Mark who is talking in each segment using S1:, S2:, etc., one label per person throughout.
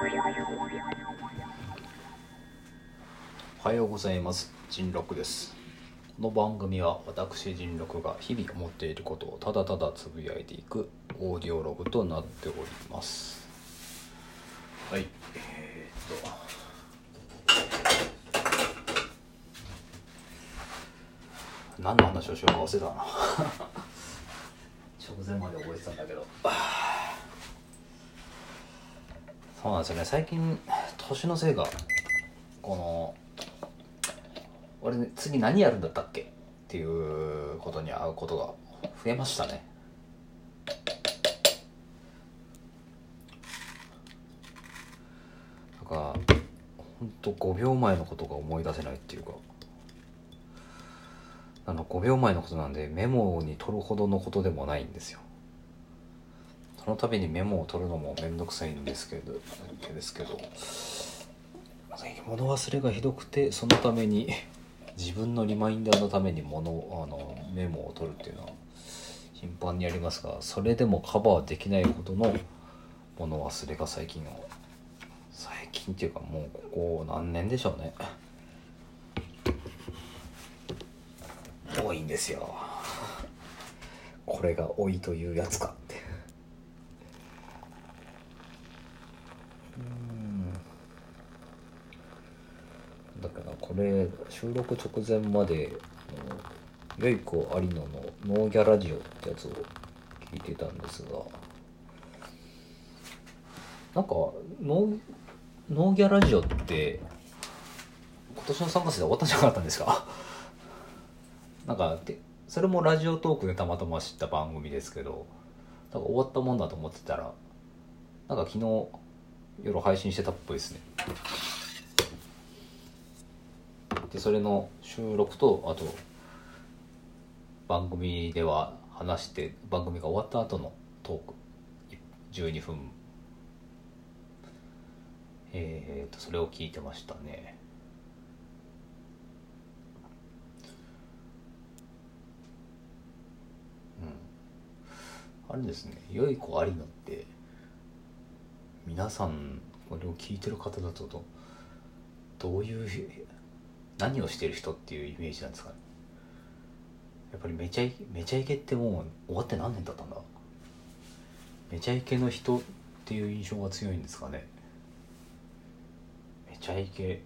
S1: おはようございます。人六です。この番組は私人六が日々思っていることをただただつぶやいていくオーディオログとなっております。はい。えー、っと。何の話をしようか忘れたな。直前まで覚えてたんだけど そうなんですよね。最近年のせいがこの俺、ね、次何やるんだったっけ？っていうことに会うことが増えましたね。なんかほんと5秒前のことが思い出せないっていうか。あの5秒前のことなんでメモに取るほどのことでもないんですよ。その度にメモを取るのも面倒くさいんですけどですけど物忘れがひどくてそのために自分のリマインダーのために物あのメモを取るっていうのは頻繁にやりますがそれでもカバーできないほどの物忘れが最近最近っていうかもうここ何年でしょうね。多いんですよ。これが老いというやつかってうんだからこれ収録直前まで「よい子有野ののノーギャラジオ」ってやつを聞いてたんですがなんかノーノーギャラジオって今年の3月で終わったんじゃなかったんですか？なんかそれもラジオトークでたまたま知った番組ですけどなんか終わったもんだと思ってたらなんか昨日夜配信してたっぽいですね。でそれの収録とあと番組では話して番組が終わった後のトーク。12分。えー、とそれを聞いてましたね。うん。あれですね。良い子ありのって皆さんこれを聞いてる方だとどういう何をしてる人っていうイメージなんですかね。やっぱりめちゃイケめちゃイケってもう終わって何年経ったんだめちゃイケの人っていう印象が強いんですかね。めちゃイケ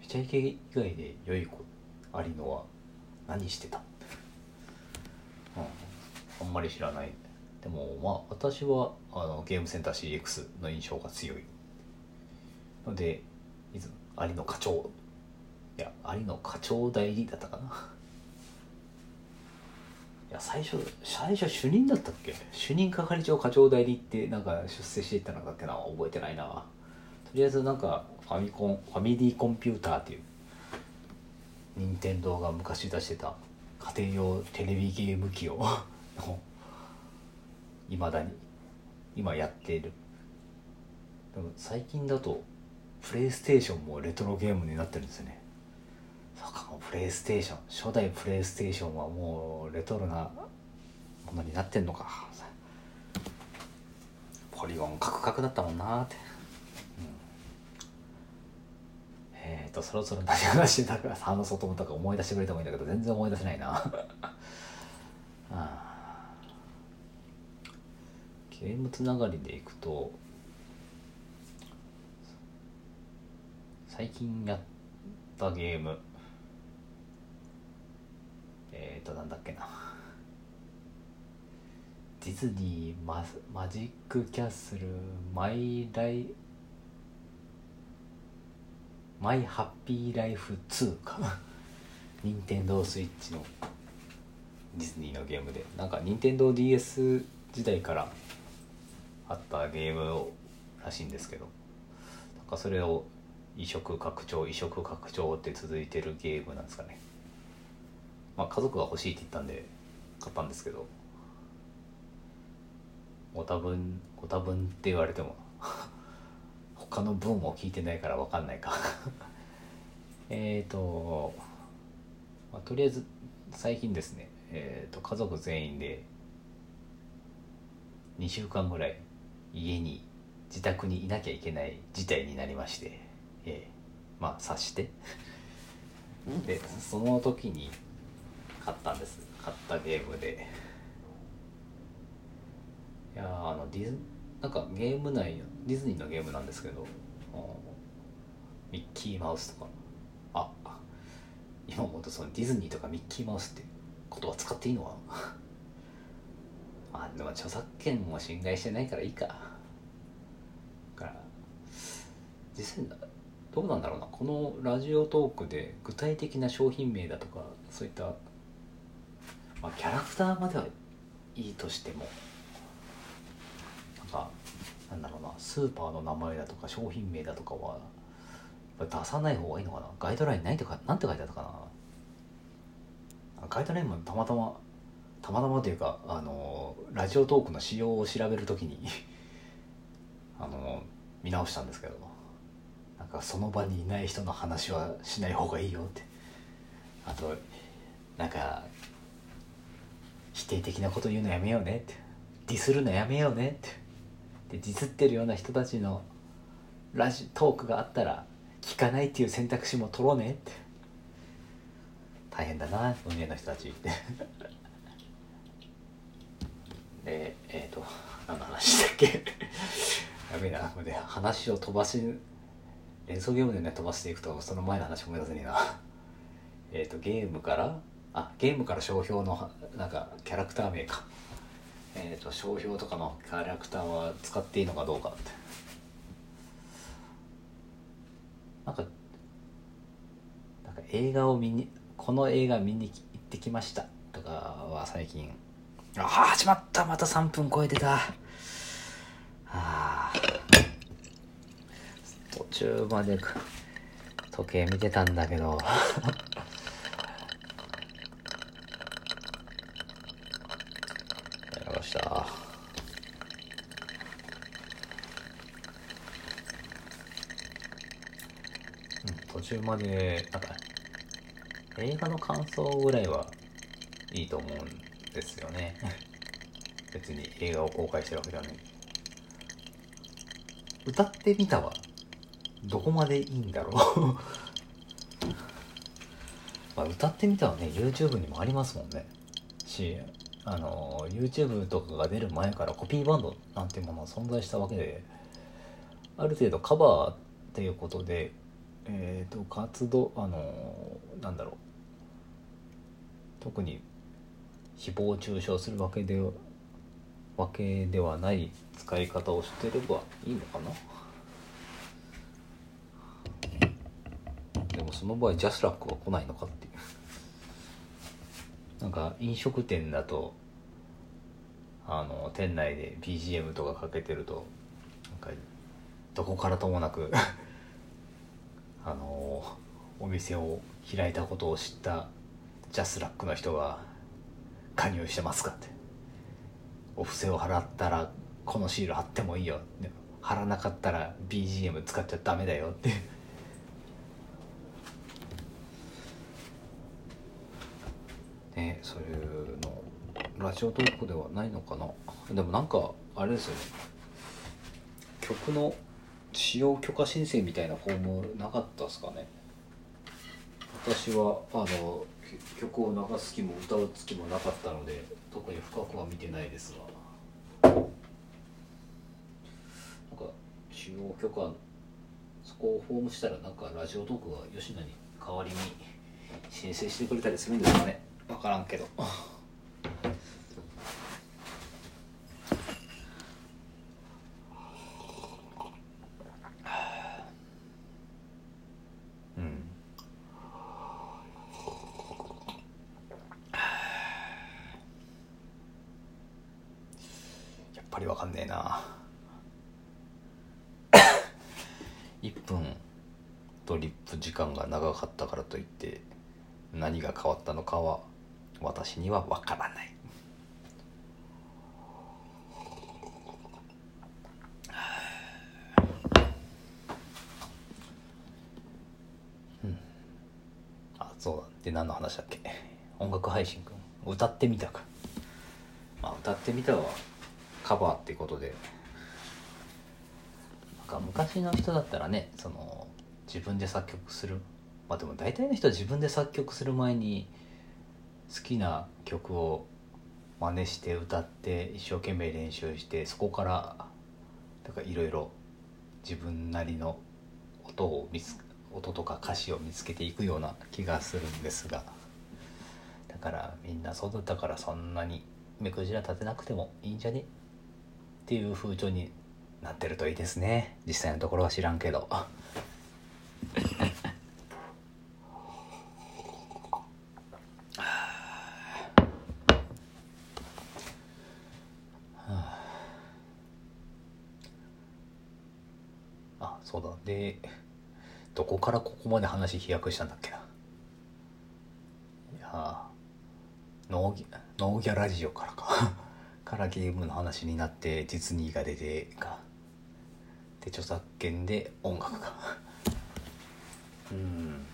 S1: めちゃイケ以外で良い子ありのは何してた、うん、あんまり知らない。でもまあ私はあのゲームセンター CX の印象が強い。ので有野課長いや有野課長代理だったかな。いや最初最初主任だったっけ？主任係長課長代理ってなんか出世していったのだっけな覚えてないな。とりあえずなんかファミコンファミリーコンピューターっていう任天堂が昔出してた家庭用テレビゲーム機を いまだに今やっている。でも最近だとプレイステーションもレトロゲームになってるんですよね。そうかもうプレイステーション初代プレイステーションはもうレトロなものになってんのか。ポリゴンカクカクだったもんなって、うん、えっ、ー、とそろそろ何話してたか話そうと思ったか思い出してくれてもいいんだけど全然思い出せないな。ゲームつながりでいくと最近やったゲーム。えっ、ー、となんだっけな。ディズニーママジックキャッスルマイライマイハッピーライフ2か任天堂スイッチのディズニーのゲームで。なんか任天堂 d s 時代からあったゲームらしいんですけど。なんかそれを移植拡張移植拡張って続いてるゲームなんですかね。まあ家族が欲しいって言ったんで買ったんですけど。ご多分ご多分って言われても 他の文を聞いてないから分かんないか。えっと、まあ、とりあえず最近ですねえっ、ー、と家族全員で2週間ぐらい家に自宅にいなきゃいけない事態になりまして、えーまあ察して。でその時に買ったんです。買ったゲームで。いやあのディズなんかゲーム内ディズニーのゲームなんですけどミッキーマウスとか。あ今思うとそのディズニーとかミッキーマウスって言葉使っていいのかな？あでも著作権も侵害してないからいいか。だから実際どうなんだろうな。このラジオトークで具体的な商品名だとかそういった、まあ、キャラクターまではいいとしてもなんかなんだろうなスーパーの名前だとか商品名だとかは出さない方がいいのかな？ガイドラインないとかなんて書いてあったかな？ガイドラインもたまたまたまたまというかあのラジオトークの仕様を調べるときに あの見直したんですけどなんかその場にいない人の話はしない方がいいよって。あとなんか否定的なこと言うのやめようねって。ディスるのやめようねって。でディスってるような人たちのラジトークがあったら聞かないっていう選択肢も取ろうねって。大変だな運営の人たちって。でえっ、ー、と何の話だっけ？やべえなこれで話を飛ばし連想ゲームでね飛ばしていくとその前の話思い出せねえな。えっとゲームからあゲームから商標のなんかキャラクター名か。えっ、ー、と商標とかのキャラクターは使っていいのかどうかって。なんかなんか映画を見にこの映画見に行ってきました。とかは最近。ああ始まった。また3分超えてた。はあ。途中まで時計見てたんだけどやりましたうん途中までなんか映画の感想ぐらいはいいと思うんですよね。別に映画を公開してるわけではない。歌ってみたはどこまでいいんだろう。まあ歌ってみたはね YouTube にもありますもんね。しあの YouTube とかが出る前からコピーバンドなんていうものは存在したわけである程度カバーっていうことでえっ、ー、と活動あのなんだろう。特に誹謗中傷するわけでわけではない使い方をしてればいいのかな。でもその場合ジャスラックは来ないのかっていう。なんか飲食店だとあの店内で BGM とかかけてるとなんかどこからともなくあのお店を開いたことを知ったジャスラックの人が加入してますか？ってお布施を払ったらこのシール貼ってもいいよ貼らなかったら BGM 使っちゃダメだよって。ねそういうの。ラジオトークではないのかな。でもなんかあれですよね。曲の使用許可申請みたいなフォームなかったですかね。私はあの曲を流す気も歌う気もなかったので特に深くは見てないですが。なんか使用許可そこをフォームしたらなんかラジオトークが吉野に代わりに申請してくれたりするんですかね。分からんけどうんやっぱり分かんねえな。1分とリップ時間が長かったからといって何が変わったのかは私には分からない。うん。あそうだ。で何の話だっけ？音楽配信くん。歌ってみたかまあ歌ってみたはカバーってことで。なんか昔の人だったらねその自分で作曲する。まあでも大体の人は自分で作曲する前に好きな曲を真似して歌って一生懸命練習してそこからなんかいろいろ自分なりの音を見つ音とか歌詞を見つけていくような気がするんですが。だからみんなそうだったからそんなに目くじら立てなくてもいいんじゃね？っていう風潮になってるといいですね。実際のところは知らんけど。あ。そうだ。でどこからここまで話飛躍したんだっけな。いやノーギギャラジオからか。からゲームの話になってディズニーが出てかで著作権で音楽かうん。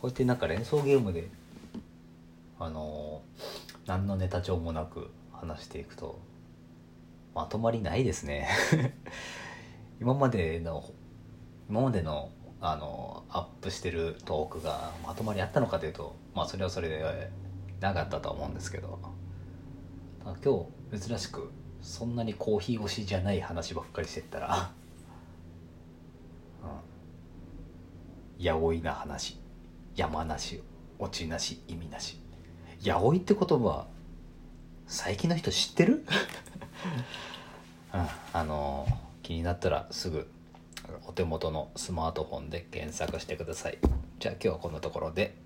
S1: こうやってなんか連想ゲームであの何のネタ帳もなく話していくとまとまりないですね。今までの今までのあのアップしてるトークがまとまりあったのかというとまあそれはそれでなかったと思うんですけど。今日珍しくそんなにコーヒー推しじゃない話ばっかりしてったら、うん、やおいな話。山なし落ちなし意味なし。やおいって言葉最近の人知ってる、うん、あの気になったらすぐお手元のスマートフォンで検索してください。じゃあ今日はこんなところで。